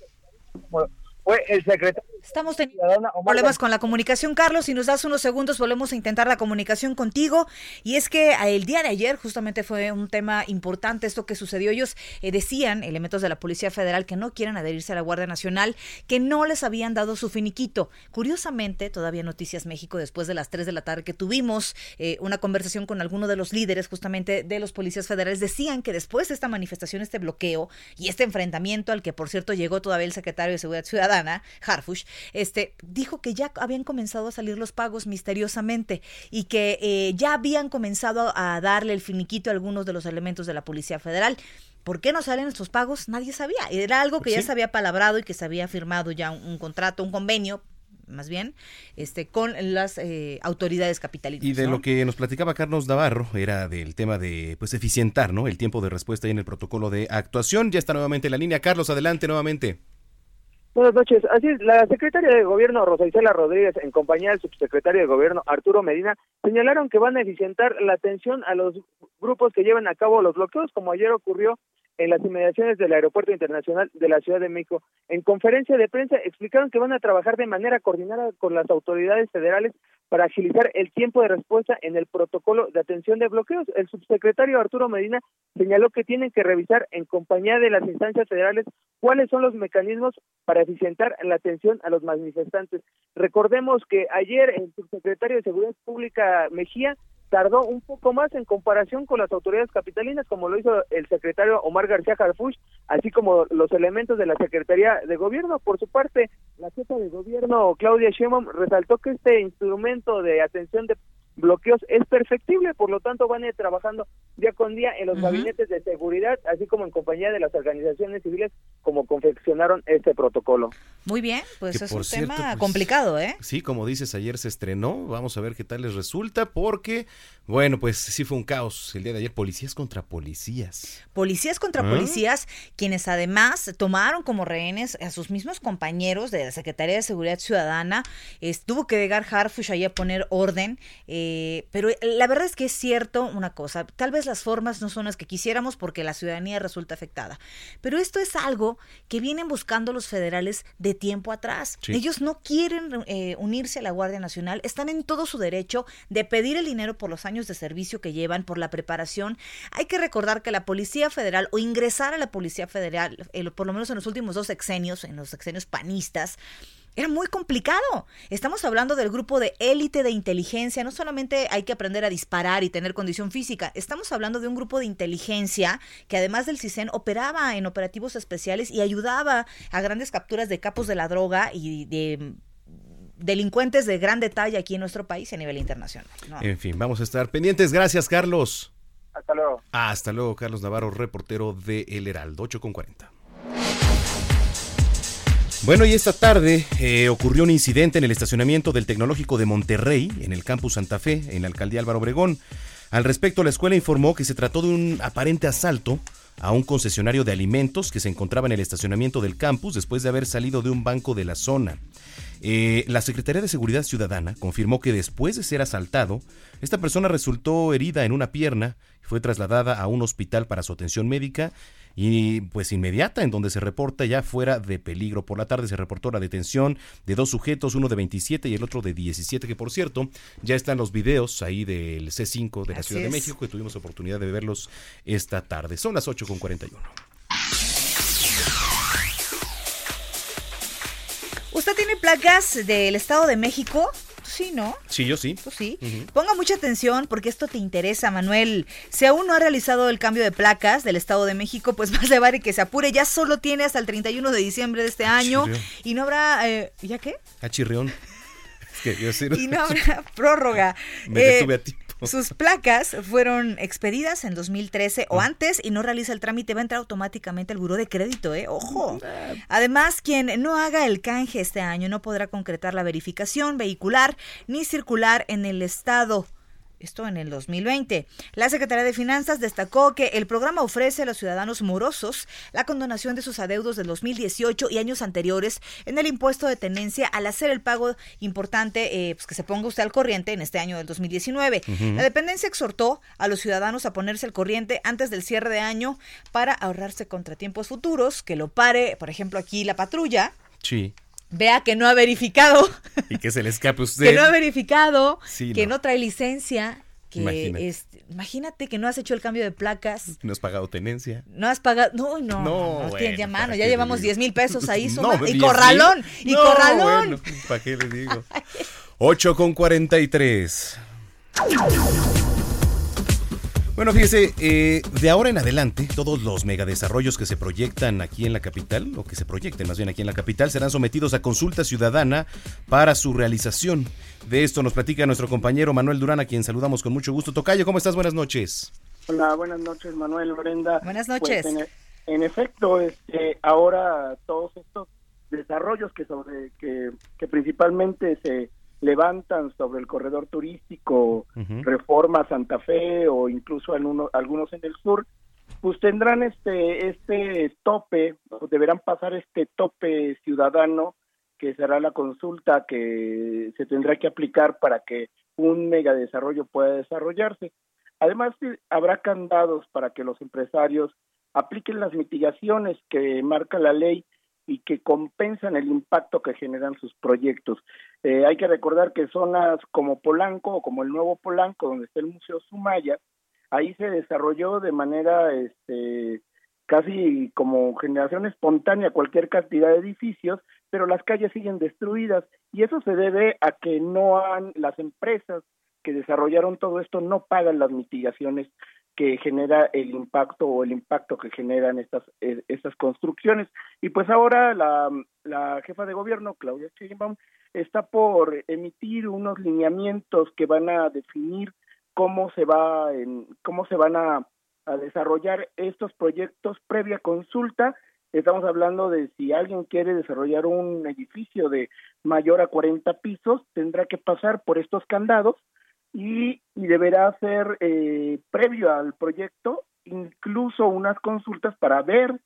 como, fue el secretario. Estamos teniendo problemas con la comunicación, Carlos. Si nos das unos segundos, volvemos a intentar la comunicación contigo. Y es que eh, el día de ayer justamente fue un tema importante esto que sucedió. Ellos eh, decían, elementos de la Policía Federal, que no quieren adherirse a la Guardia Nacional, que no les habían dado su finiquito. Curiosamente, todavía Noticias México, después de las 3 de la tarde que tuvimos eh, una conversación con alguno de los líderes justamente de los policías federales, decían que después de esta manifestación, este bloqueo y este enfrentamiento al que, por cierto, llegó todavía el secretario de Seguridad Ciudadana, Harfush, este, dijo que ya habían comenzado a salir los pagos misteriosamente y que eh, ya habían comenzado a darle el finiquito a algunos de los elementos de la Policía Federal. ¿Por qué no salen estos pagos? Nadie sabía. Era algo que ya se había palabrado y que se había firmado ya un, un contrato, un convenio más bien, este, con las eh, autoridades capitalinas. Y de ¿no? lo que nos platicaba Carlos Navarro era del tema de pues eficientar, ¿no? El tiempo de respuesta ahí en el protocolo de actuación. Ya está nuevamente en la línea. Carlos, adelante nuevamente. Buenas noches. Así es, la secretaria de Gobierno Rosa Isela Rodríguez, en compañía del subsecretario de Gobierno Arturo Medina, señalaron que van a eficientar la atención a los grupos que lleven a cabo los bloqueos, como ayer ocurrió en las inmediaciones del Aeropuerto Internacional de la Ciudad de México. En conferencia de prensa explicaron que van a trabajar de manera coordinada con las autoridades federales para agilizar el tiempo de respuesta en el protocolo de atención de bloqueos. El subsecretario Arturo Medina señaló que tienen que revisar en compañía de las instancias federales cuáles son los mecanismos para eficientar la atención a los manifestantes. Recordemos que ayer el subsecretario de Seguridad Pública Mejía tardó un poco más en comparación con las autoridades capitalinas, como lo hizo el secretario Omar García Harfuch, así como los elementos de la Secretaría de Gobierno. Por su parte, la jefa de gobierno, Claudia Sheinbaum, resaltó que este instrumento de atención de bloqueos es perfectible, por lo tanto van a ir trabajando día con día en los gabinetes de seguridad, así como en compañía de las organizaciones civiles, como confeccionaron este protocolo. Muy bien, pues Que es un cierto, tema pues, complicado, ¿eh? Sí, como dices, ayer se estrenó. Vamos a ver qué tal les resulta, porque, bueno, pues sí fue un caos el día de ayer. Policías contra policías. Policías contra ¿Ah? policías, quienes además tomaron como rehenes a sus mismos compañeros de la Secretaría de Seguridad Ciudadana. Es- tuvo que llegar Harfush ahí a poner orden, eh, pero la verdad es que es cierto una cosa, tal vez las formas no son las que quisiéramos porque la ciudadanía resulta afectada, pero esto es algo que vienen buscando los federales de tiempo atrás. Sí. Ellos no quieren eh, unirse a la Guardia Nacional, están en todo su derecho de pedir el dinero por los años de servicio que llevan, por la preparación. Hay que recordar que la Policía Federal o ingresar a la Policía Federal, eh, por lo menos en los últimos dos sexenios, en los sexenios panistas, era muy complicado. Estamos hablando del grupo de élite de inteligencia. No solamente hay que aprender a disparar y tener condición física. Estamos hablando de un grupo de inteligencia que además del CISEN operaba en operativos especiales y ayudaba a grandes capturas de capos de la droga y de delincuentes de gran detalle aquí en nuestro país y a nivel internacional. ¿no? En fin, vamos a estar pendientes. Gracias, Carlos. Hasta luego. Hasta luego, Carlos Navarro, reportero de El Heraldo, 8 con 40. Bueno, y esta tarde eh, ocurrió un incidente en el estacionamiento del Tecnológico de Monterrey, en el campus Santa Fe, en la alcaldía Álvaro Obregón. Al respecto, la escuela informó que se trató de un aparente asalto a un concesionario de alimentos que se encontraba en el estacionamiento del campus después de haber salido de un banco de la zona. Eh, la Secretaría de Seguridad Ciudadana confirmó que después de ser asaltado, esta persona resultó herida en una pierna y fue trasladada a un hospital para su atención médica y pues inmediata en donde se reporta ya fuera de peligro. Por la tarde se reportó la detención de dos sujetos, uno de 27 y el otro de 17, que por cierto ya están los videos ahí del C5 de la Así Ciudad de. México que tuvimos oportunidad de verlos esta tarde. Son las 8 con 41. ¿Usted tiene placas del Estado de México? Sí, ¿no? Sí, yo sí. Tú sí. Ponga mucha atención porque esto te interesa, Manuel. Si aún no ha realizado el cambio de placas del Estado de México, pues más le vale que se apure. Ya solo tiene hasta el 31 de diciembre de este año Chirrión. y no habrá... eh, ¿Ya qué? Ah, chirrión. Es que yo sí. Y no habrá prórroga. Me Eh, detuve a tiempo. Sus placas fueron expedidas en 2013 Ah. o antes y no realiza el trámite, va a entrar automáticamente al buró de crédito, ¿eh? Ojo. Ah. Además, quien no haga el canje este año no podrá concretar la verificación vehicular ni circular en el estado. Esto en el 2020. La Secretaría de Finanzas destacó que el programa ofrece a los ciudadanos morosos la condonación de sus adeudos del 2018 y años anteriores en el impuesto de tenencia al hacer el pago importante, eh, pues que se ponga usted al corriente en este año del 2019. Ujú. La dependencia exhortó a los ciudadanos a ponerse al corriente antes del cierre de año para ahorrarse contratiempos futuros, que lo pare, por ejemplo, aquí la patrulla Sí. Vea que no ha verificado, Y que se le escape usted. que no ha verificado, Sí, que no. no. trae licencia, que Imagínate. imagínate que no has hecho el cambio de placas. No has pagado tenencia. No has pagado, no, no, No, no, bueno, tiene ya mano, ¿para ya llevamos le 10 mil pesos ahí, suma- y 10,000. corralón, y corralón. bueno, ¿Para qué le digo? 8 con 43. Bueno, fíjese, eh, de ahora en adelante, todos los megadesarrollos que se proyectan aquí en la capital, o que se proyecten más bien aquí en la capital, serán sometidos a consulta ciudadana para su realización. De esto nos platica nuestro compañero Manuel Durán, a quien saludamos con mucho gusto. Tocayo, ¿cómo estás? Buenas noches. Hola, buenas noches, Manuel Lorenda. Buenas Pues, noches. en, e- en efecto, este, ahora todos estos desarrollos que sobre que, que principalmente se levantan sobre el corredor turístico, Reforma Santa Fe o incluso en uno- algunos en el sur, pues tendrán este este tope, o deberán pasar este tope ciudadano que será la consulta que se tendrá que aplicar para que un megadesarrollo pueda desarrollarse. Además, habrá candados para que los empresarios apliquen las mitigaciones que marca la ley y que compensan el impacto que generan sus proyectos. Eh, hay que recordar que zonas como Polanco o como el nuevo Polanco, donde está el Museo Sumaya, ahí se desarrolló de manera este, casi como generación espontánea cualquier cantidad de edificios, pero las calles siguen destruidas y eso se debe a que no han las empresas que desarrollaron todo esto no pagan las mitigaciones que genera el impacto o el impacto que generan estas eh, estas construcciones. Y pues ahora la, la jefa de gobierno Claudia Sheinbaum está por emitir unos lineamientos que van a definir cómo se va en, cómo se van a, a desarrollar estos proyectos. Previa consulta estamos hablando de si alguien quiere desarrollar un edificio de mayor a 40 pisos tendrá que pasar por estos candados y, y deberá ser eh, previo al proyecto incluso unas consultas para ver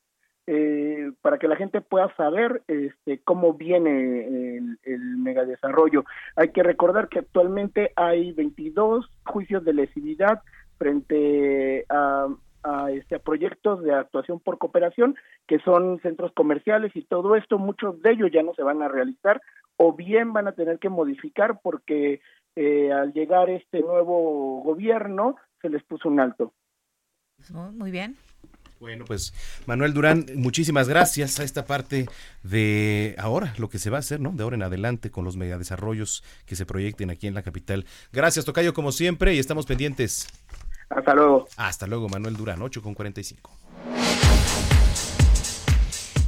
eh, para que la gente pueda saber este, cómo viene el, el megadesarrollo. Hay que recordar que actualmente hay 22 juicios de lesividad frente a, a, este, a proyectos de actuación por cooperación, que son centros comerciales y todo esto, muchos de ellos ya no se van a realizar o bien van a tener que modificar porque eh, al llegar este nuevo gobierno se les puso un alto. Oh, muy bien. Bueno, pues Manuel Durán, muchísimas gracias a esta parte de ahora, lo que se va a hacer, ¿no? De ahora en adelante con los megadesarrollos que se proyecten aquí en la capital. Gracias, Tocayo, como siempre, y estamos pendientes. Hasta luego. Hasta luego, Manuel Durán, 8 con 45.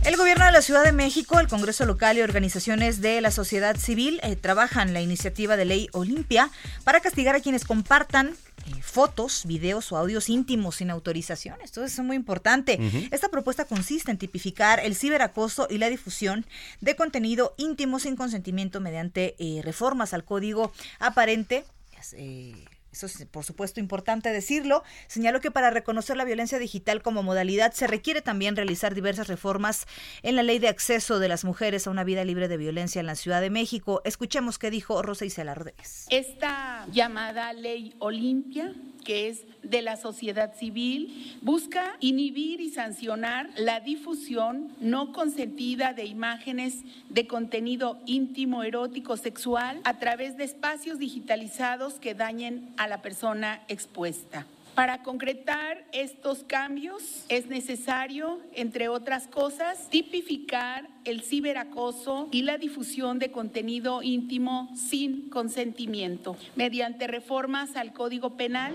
El gobierno de la Ciudad de México, el Congreso local y organizaciones de la sociedad civil eh, trabajan la iniciativa de ley Olimpia para castigar a quienes compartan eh, fotos, videos o audios íntimos sin autorización. Esto es muy importante. Esta propuesta consiste en tipificar el ciberacoso y la difusión de contenido íntimo sin consentimiento mediante eh, reformas al código aparente. eh, eso es por supuesto importante decirlo, señaló que para reconocer la violencia digital como modalidad se requiere también realizar diversas reformas en la ley de acceso de las mujeres a una vida libre de violencia en la Ciudad de México. Escuchemos qué dijo Rosa Isela Rodríguez. Esta llamada ley Olimpia, que es de la sociedad civil, busca inhibir y sancionar la difusión no consentida de imágenes de contenido íntimo, erótico, sexual a través de espacios digitalizados que dañen a la persona expuesta. Para concretar estos cambios es necesario, entre otras cosas, tipificar el ciberacoso y la difusión de contenido íntimo sin consentimiento mediante reformas al Código Penal.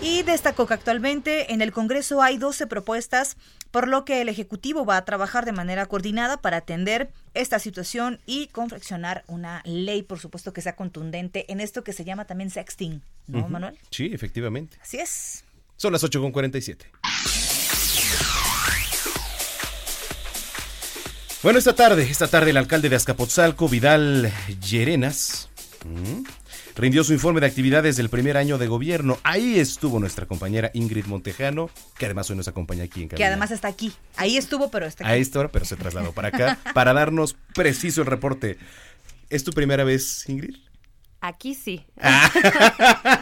Y destacó que actualmente en el Congreso hay 12 propuestas, por lo que el Ejecutivo va a trabajar de manera coordinada para atender esta situación y confeccionar una ley, por supuesto, que sea contundente en esto que se llama también sexting, ¿no. Manuel? Sí, efectivamente. Así es. Son las 8 con 47. Bueno, esta tarde, esta tarde el alcalde de Azcapotzalco, Vidal Llerenas, ¿m? Rindió su informe de actividades del primer año de gobierno. Ahí estuvo nuestra compañera Ingrid Montejano, que además hoy nos acompaña aquí en Que cabina. además está aquí. Ahí estuvo, pero está aquí. A esta hora, pero se trasladó para acá para darnos preciso el reporte. ¿Es tu primera vez, Ingrid? Aquí sí.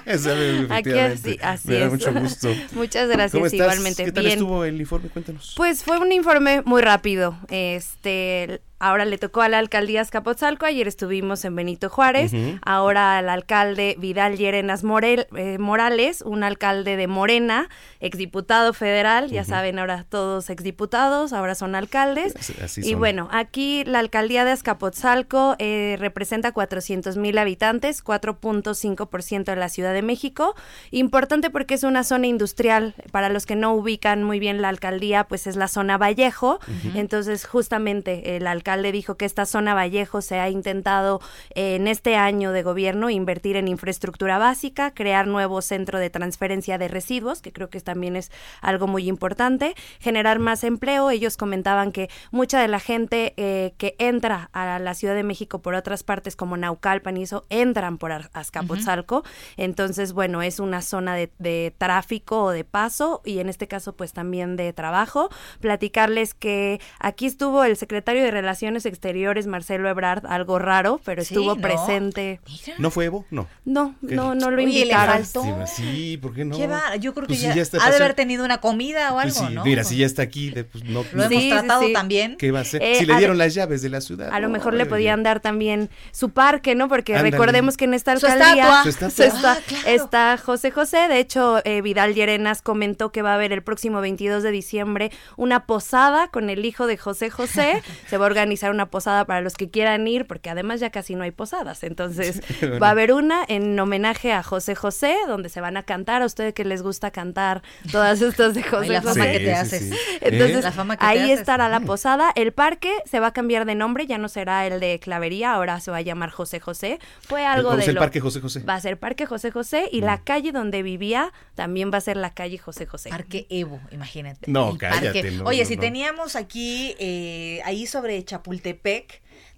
Esa, Aquí sí, así Me da es. mucho gusto. Muchas gracias, ¿Cómo estás? igualmente. ¿Qué tal Bien. estuvo el informe? Cuéntanos. Pues fue un informe muy rápido. Este, ahora le tocó a la alcaldía Azcapotzalco, ayer estuvimos en Benito Juárez, ahora al alcalde Vidal Llerenas Morel- eh, Morales, un alcalde de Morena, exdiputado federal, ya saben, ahora todos exdiputados, ahora son alcaldes. Así- y bueno, aquí la alcaldía de Azcapotzalco eh, representa 400 mil habitantes, 4.5% de la Ciudad de México. Importante porque es una zona industrial. Para los que no ubican muy bien la alcaldía, pues es la zona Vallejo. Entonces, justamente el alcalde dijo que esta zona Vallejo se ha intentado eh, en este año de gobierno invertir en infraestructura básica, crear nuevo centro de transferencia de residuos, que creo que también es algo muy importante, generar más empleo. Ellos comentaban que mucha de la gente eh, que entra a la Ciudad de México por otras partes como Naucalpan y eso, entran por Azcapotzalco. Entonces, bueno, es una zona de, de tráfico o de paso y en este caso pues también de trabajo. Platicarles que aquí estuvo el secretario de Relaciones Exteriores, Marcelo Ebrard, algo raro, pero Sí, estuvo ¿no? presente. ¿No fue Evo? No. No, ¿Qué? no, no lo Oye, le invitaron. faltó. Lástima, Sí, ¿por qué no? ¿Qué va? Yo creo que Pues si ya, ya está ha de haber tenido una comida o Pues algo, sí, ¿no? Mira, si ya está aquí, pues no. Lo hemos tratado también. ¿Qué va a hacer? Eh, si le dieron las llaves de la ciudad. A lo mejor le podían dar también su parque, ¿no? Porque Ándale. recordemos que en esta alcaldía estatua. Su estatua. su esta- Ah, claro. está José José. De hecho, eh, Vidal Llerenas comentó que va a haber el próximo 22 de diciembre una posada con el hijo de José José. Se va a organizar una posada para los que quieran ir, porque además ya casi no hay posadas. Entonces, bueno. va a haber una en homenaje a José José, donde se van a cantar. A ustedes que les gusta cantar todas estas de José la fama que te Sí, sí, haces. sí. Entonces, ¿Eh? La fama que te ahí haces. estará la posada. El parque se va a cambiar de nombre, ya no será el de Clavería, ahora se va a llamar José José. Fue algo Vamos de al lo- Parque José José. Va a ser Parque José José y la calle donde vivía también va a ser la calle José José. Parque Evo, imagínate. No, El cállate, no, Oye, no, si no. teníamos aquí, eh, ahí sobre Chapultepec,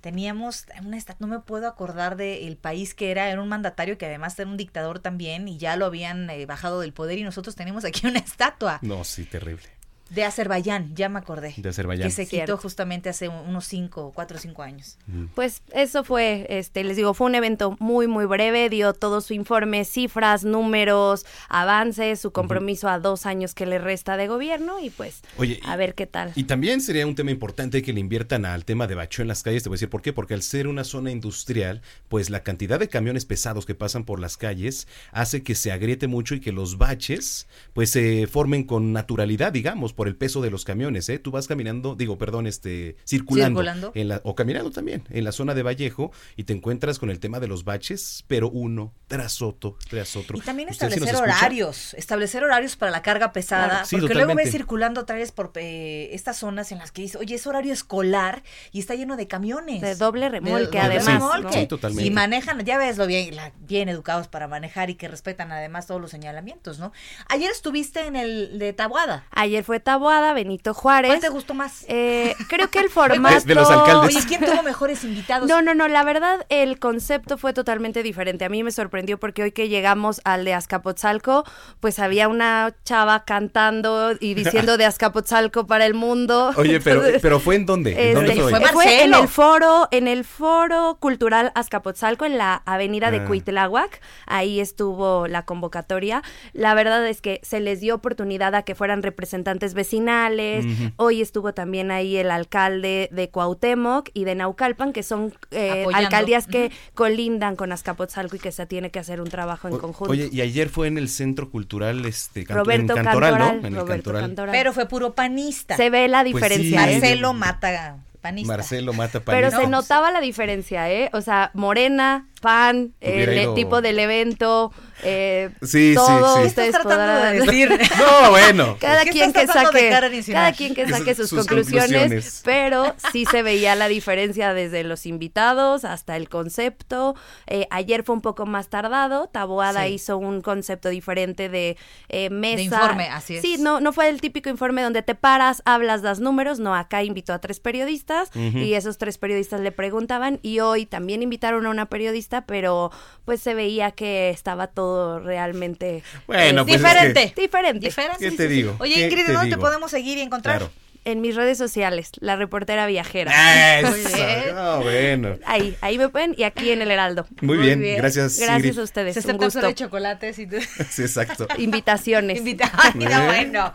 teníamos una no me puedo acordar del país que era, era un mandatario que además era un dictador también y ya lo habían eh, bajado del poder y nosotros tenemos aquí una estatua No, sí, terrible. De Azerbaiyán, ya me acordé. De Azerbaiyán. Que se Cierto. quitó justamente hace unos cinco, cuatro o cinco años. Pues eso fue, este, les digo, fue un evento muy, muy breve, dio todo su informe, cifras, números, avances, su compromiso a dos años que le resta de gobierno y pues Oye, a ver qué tal. Y también sería un tema importante que le inviertan al tema de bacheo en las calles. Te voy a decir por qué. Porque al ser una zona industrial, pues la cantidad de camiones pesados que pasan por las calles hace que se agriete mucho y que los baches, pues se formen con naturalidad, digamos, por el peso de los camiones. ¿eh? Tú vas caminando, digo, perdón, este, circulando, Circulando. En la, o caminando también en la zona de Vallejo y te encuentras con el tema de los baches, pero uno tras otro, tras otro. Y también ¿Usted sí nos establecer escucha? horarios, establecer horarios para la carga pesada, Claro, sí, porque luego ves circulando otra vez por eh, estas zonas en las que dice, oye, es horario escolar y está lleno de camiones. De doble remolque, De- de además, remolque. Sí, totalmente. Y manejan, ya ves lo bien, la- bien educados para manejar y que respetan además todos los señalamientos, ¿no? Ayer estuviste en el de Tabuada. Ayer fue Tabuada, Benito Juárez. ¿Cuál te gustó más? Eh, creo que el formato... De los alcaldes. Oye, ¿quién tuvo mejores invitados? No, no, no, la verdad el concepto fue totalmente diferente. A mí me sorprendió porque hoy que llegamos al de Azcapotzalco, pues había una chava cantando y diciendo de Azcapotzalco para el mundo. Oye, pero, Entonces, pero fue en dónde? ¿En dónde este, fue? fue en el foro, en el foro cultural Azcapotzalco, en la avenida de Ah. Cuitláhuac. Ahí estuvo la convocatoria. La verdad es que se les dio oportunidad a que fueran representantes vecinales. Hoy estuvo también ahí el alcalde de Cuauhtémoc y de Naucalpan, que son eh, alcaldías que colindan con Azcapotzalco y que se tiene que hacer un trabajo en O- conjunto. Oye, y ayer fue en el Centro Cultural este, Canto- Roberto en Cantoral, Cantoral, ¿no? En el Roberto Cantoral. Cantoral. Pero fue puro panista. se ve la Pues sí. diferencia. ¿eh? Marcelo mata panista. Marcelo mata Pero panista. se notaba la diferencia, ¿eh? O sea, Morena, PAN, el ido- tipo del evento, eh, Sí, sí, todo. sí. ¿Qué Ustedes estás tratando podrán- de decir? No, bueno. Cada ¿Qué quien que de saque, de cada quien que saque sus, Sus conclusiones, conclusiones. pero sí se veía la diferencia desde los invitados hasta el concepto. Eh, ayer fue un poco más tardado, Taboada Sí. hizo un concepto diferente de eh, mesa. informe, así es. Sí, no, no fue el típico informe donde te paras, hablas, das números, no, acá invitó a tres periodistas y esos tres periodistas le preguntaban y hoy también invitaron a una periodista, pero pues se veía que estaba todo realmente Bueno, eh, pues es diferente. diferente. Diferente. ¿Qué te digo? Oye, ¿Qué Ingrid, te ¿dónde te digo? podemos seguir y encontrar? Claro. En mis redes sociales, la reportera viajera. Eso. Muy bien. Ah, bueno. Ahí, ahí me pueden y aquí en el Heraldo. Muy, bien. gracias. Gracias Ingrid. a ustedes. Se un aceptan gusto. solo de chocolates y tú... Sí, exacto. Invitaciones. Invita- Ay, no, Bien. bueno.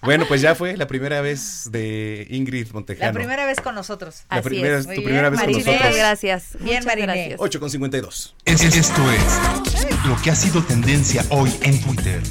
Bueno, pues ya fue la primera vez de Ingrid Montejano. La primera vez con nosotros. La Así primera, es. tu Muy primera bien, vez con nosotros. Gracias. Bien, Muchas gracias. 8 con 52. Es- Esto es lo que ha sido tendencia hoy en Twitter.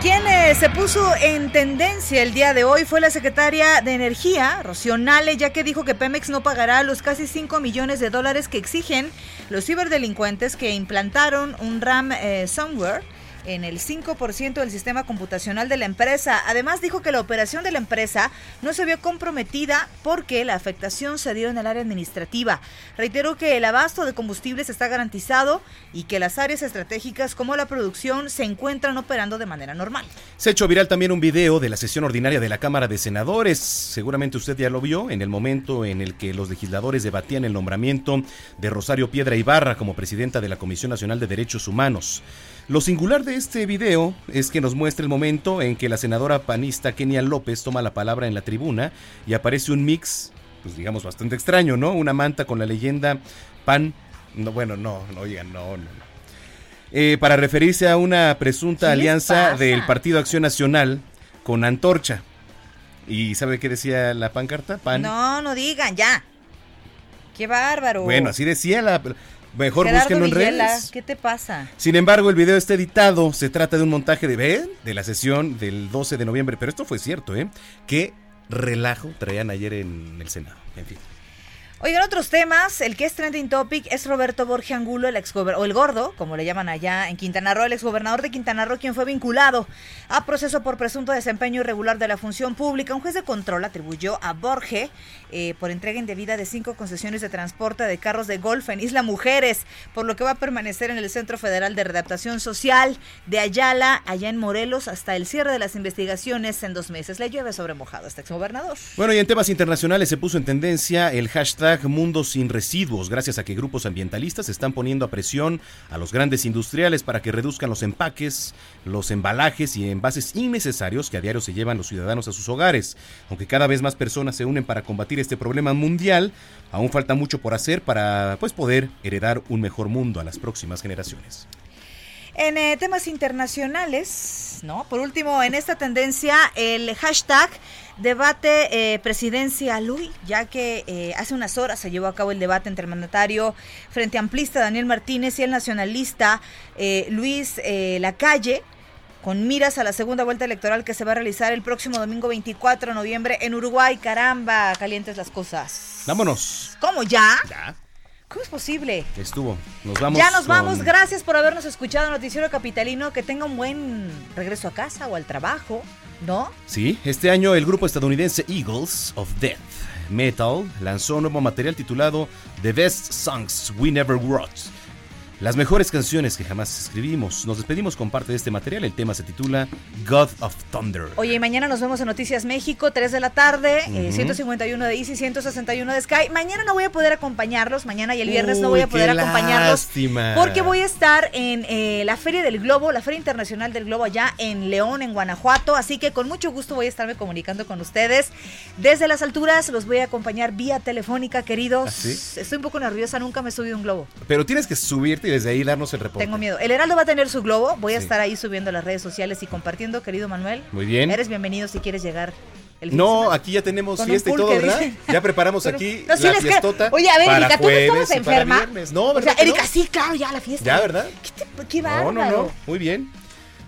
Quien eh, se puso en tendencia el día de hoy fue la secretaria de Energía, Rocío Nale, ya que dijo que Pemex no pagará los casi 5 millones de dólares que exigen los ciberdelincuentes que implantaron un RAM eh, somewhere en el 5% del sistema computacional de la empresa. Además dijo que la operación de la empresa no se vio comprometida porque la afectación se dio en el área administrativa. Reiteró que el abasto de combustibles está garantizado y que las áreas estratégicas como la producción se encuentran operando de manera normal. Se ha hecho viral también un video de la sesión ordinaria de la Cámara de Senadores. Seguramente usted ya lo vio en el momento en el que los legisladores debatían el nombramiento de Rosario Piedra Ibarra como presidenta de la Comisión Nacional de Derechos Humanos. Lo singular de este video es que nos muestra el momento en que la senadora panista Kenia López toma la palabra en la tribuna y aparece un mix, pues digamos bastante extraño, ¿no? Una manta con la leyenda pan. No, bueno, no, no, oigan, no, no. no. Eh, para referirse a una presunta ¿Qué les alianza del Partido Acción Nacional con Antorcha. ¿Y sabe qué decía la pancarta? Pan. No, no digan, ya. Qué bárbaro. Bueno, así decía la. Mejor Gerardo búsquenlo en Villela, redes. ¿Qué te pasa? Sin embargo, el video está editado. Se trata de un montaje de ¿ven? de la sesión del 12 de noviembre. Pero esto fue cierto, ¿eh? Qué relajo traían ayer en el Senado. En fin. Oigan, otros temas, el que es trending topic es Roberto Borgia Angulo, el o el gordo, como le llaman allá en Quintana Roo, el exgobernador de Quintana Roo, quien fue vinculado a proceso por presunto desempeño irregular de la función pública. Un juez de control atribuyó a Borge eh, por entrega indebida de cinco concesiones de transporte de carros de golf en Isla Mujeres, por lo que va a permanecer en el Centro Federal de Redactación Social de Ayala, allá en Morelos, hasta el cierre de las investigaciones en dos meses. Le llueve sobre mojado este exgobernador. Bueno, y en temas internacionales se puso en tendencia el hashtag Mundo sin Residuos, gracias a que grupos ambientalistas están poniendo a presión a los grandes industriales para que reduzcan los empaques, los embalajes y envases innecesarios que a diario se llevan los ciudadanos a sus hogares. Aunque cada vez más personas se unen para combatir este problema mundial, aún falta mucho por hacer para pues, poder heredar un mejor mundo a las próximas generaciones. En eh, temas internacionales, ¿no? Por último, en esta tendencia, el hashtag debate eh, presidencia Luis, ya que eh, hace unas horas se llevó a cabo el debate entre el mandatario frente amplista Daniel Martínez y el nacionalista eh, Luis Lacalle, con miras a la segunda vuelta electoral que se va a realizar el próximo domingo 24 de noviembre en Uruguay. Caramba, calientes las cosas. Vámonos. ¿Cómo ya? Ya. ¿Cómo es posible? Estuvo. Nos vamos. ya nos vamos. con- Gracias por habernos escuchado, Noticiero Capitalino. Que tenga un buen regreso a casa o al trabajo, ¿no? Sí, este año el grupo estadounidense Eagles of Death Metal lanzó un nuevo material titulado The Best Songs We Never Wrote. Las mejores canciones que jamás escribimos. Nos despedimos con parte de este material. El tema se titula God of Thunder. Oye, y mañana nos vemos en Noticias México, 3 de la tarde, eh, Ujú. 151 de Easy, 161 de Sky. Mañana no voy a poder acompañarlos, mañana y el viernes no voy a poder qué acompañarlos. lástima. Porque voy a estar en eh, la Feria del Globo, la Feria Internacional del Globo allá en León, en Guanajuato. Así que con mucho gusto voy a estarme comunicando con ustedes. Desde las alturas los voy a acompañar vía telefónica, queridos. ¿Ah, sí? Estoy un poco nerviosa, nunca me he subido un globo. Pero tienes que subirte y desde ahí darnos el reporte. Tengo miedo. El Heraldo va a tener su globo. Voy a Sí. estar ahí subiendo las redes sociales y compartiendo, querido Manuel. Muy bien. Eres bienvenido si quieres llegar. No, aquí ya tenemos fiesta y todo, ¿verdad? dice. Ya preparamos Pero- aquí No, sí la fiestota. Oye, a ver, para Erika, ¿tú no estabas enferma? No, o ¿verdad sea, que no? Erika, sí, claro, ya la fiesta. Ya, ¿verdad? Qué No, bárbaro. no, no. Muy bien.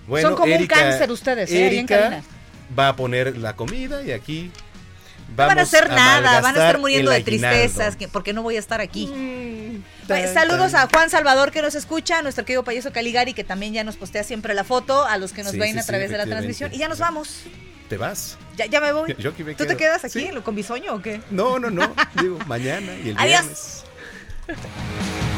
Bueno, Son como un cáncer ustedes, ¿eh? Ahí en Erika cabina. va a poner la comida y aquí No van a hacer nada, van a estar muriendo de tristezas, que- porque no voy a estar aquí. Oye, tan, Saludos a Juan Salvador que nos escucha, a nuestro querido payaso Caligari que también ya nos postea siempre la foto, a los que nos Sí, ven sí, a sí, través de la transmisión. Y ya nos vamos. ¿Te vas? Ya, ya me voy. Yo aquí me ¿Tú te quedas aquí con bisoño o qué? No, no, no. Digo, mañana y el Adiós. viernes.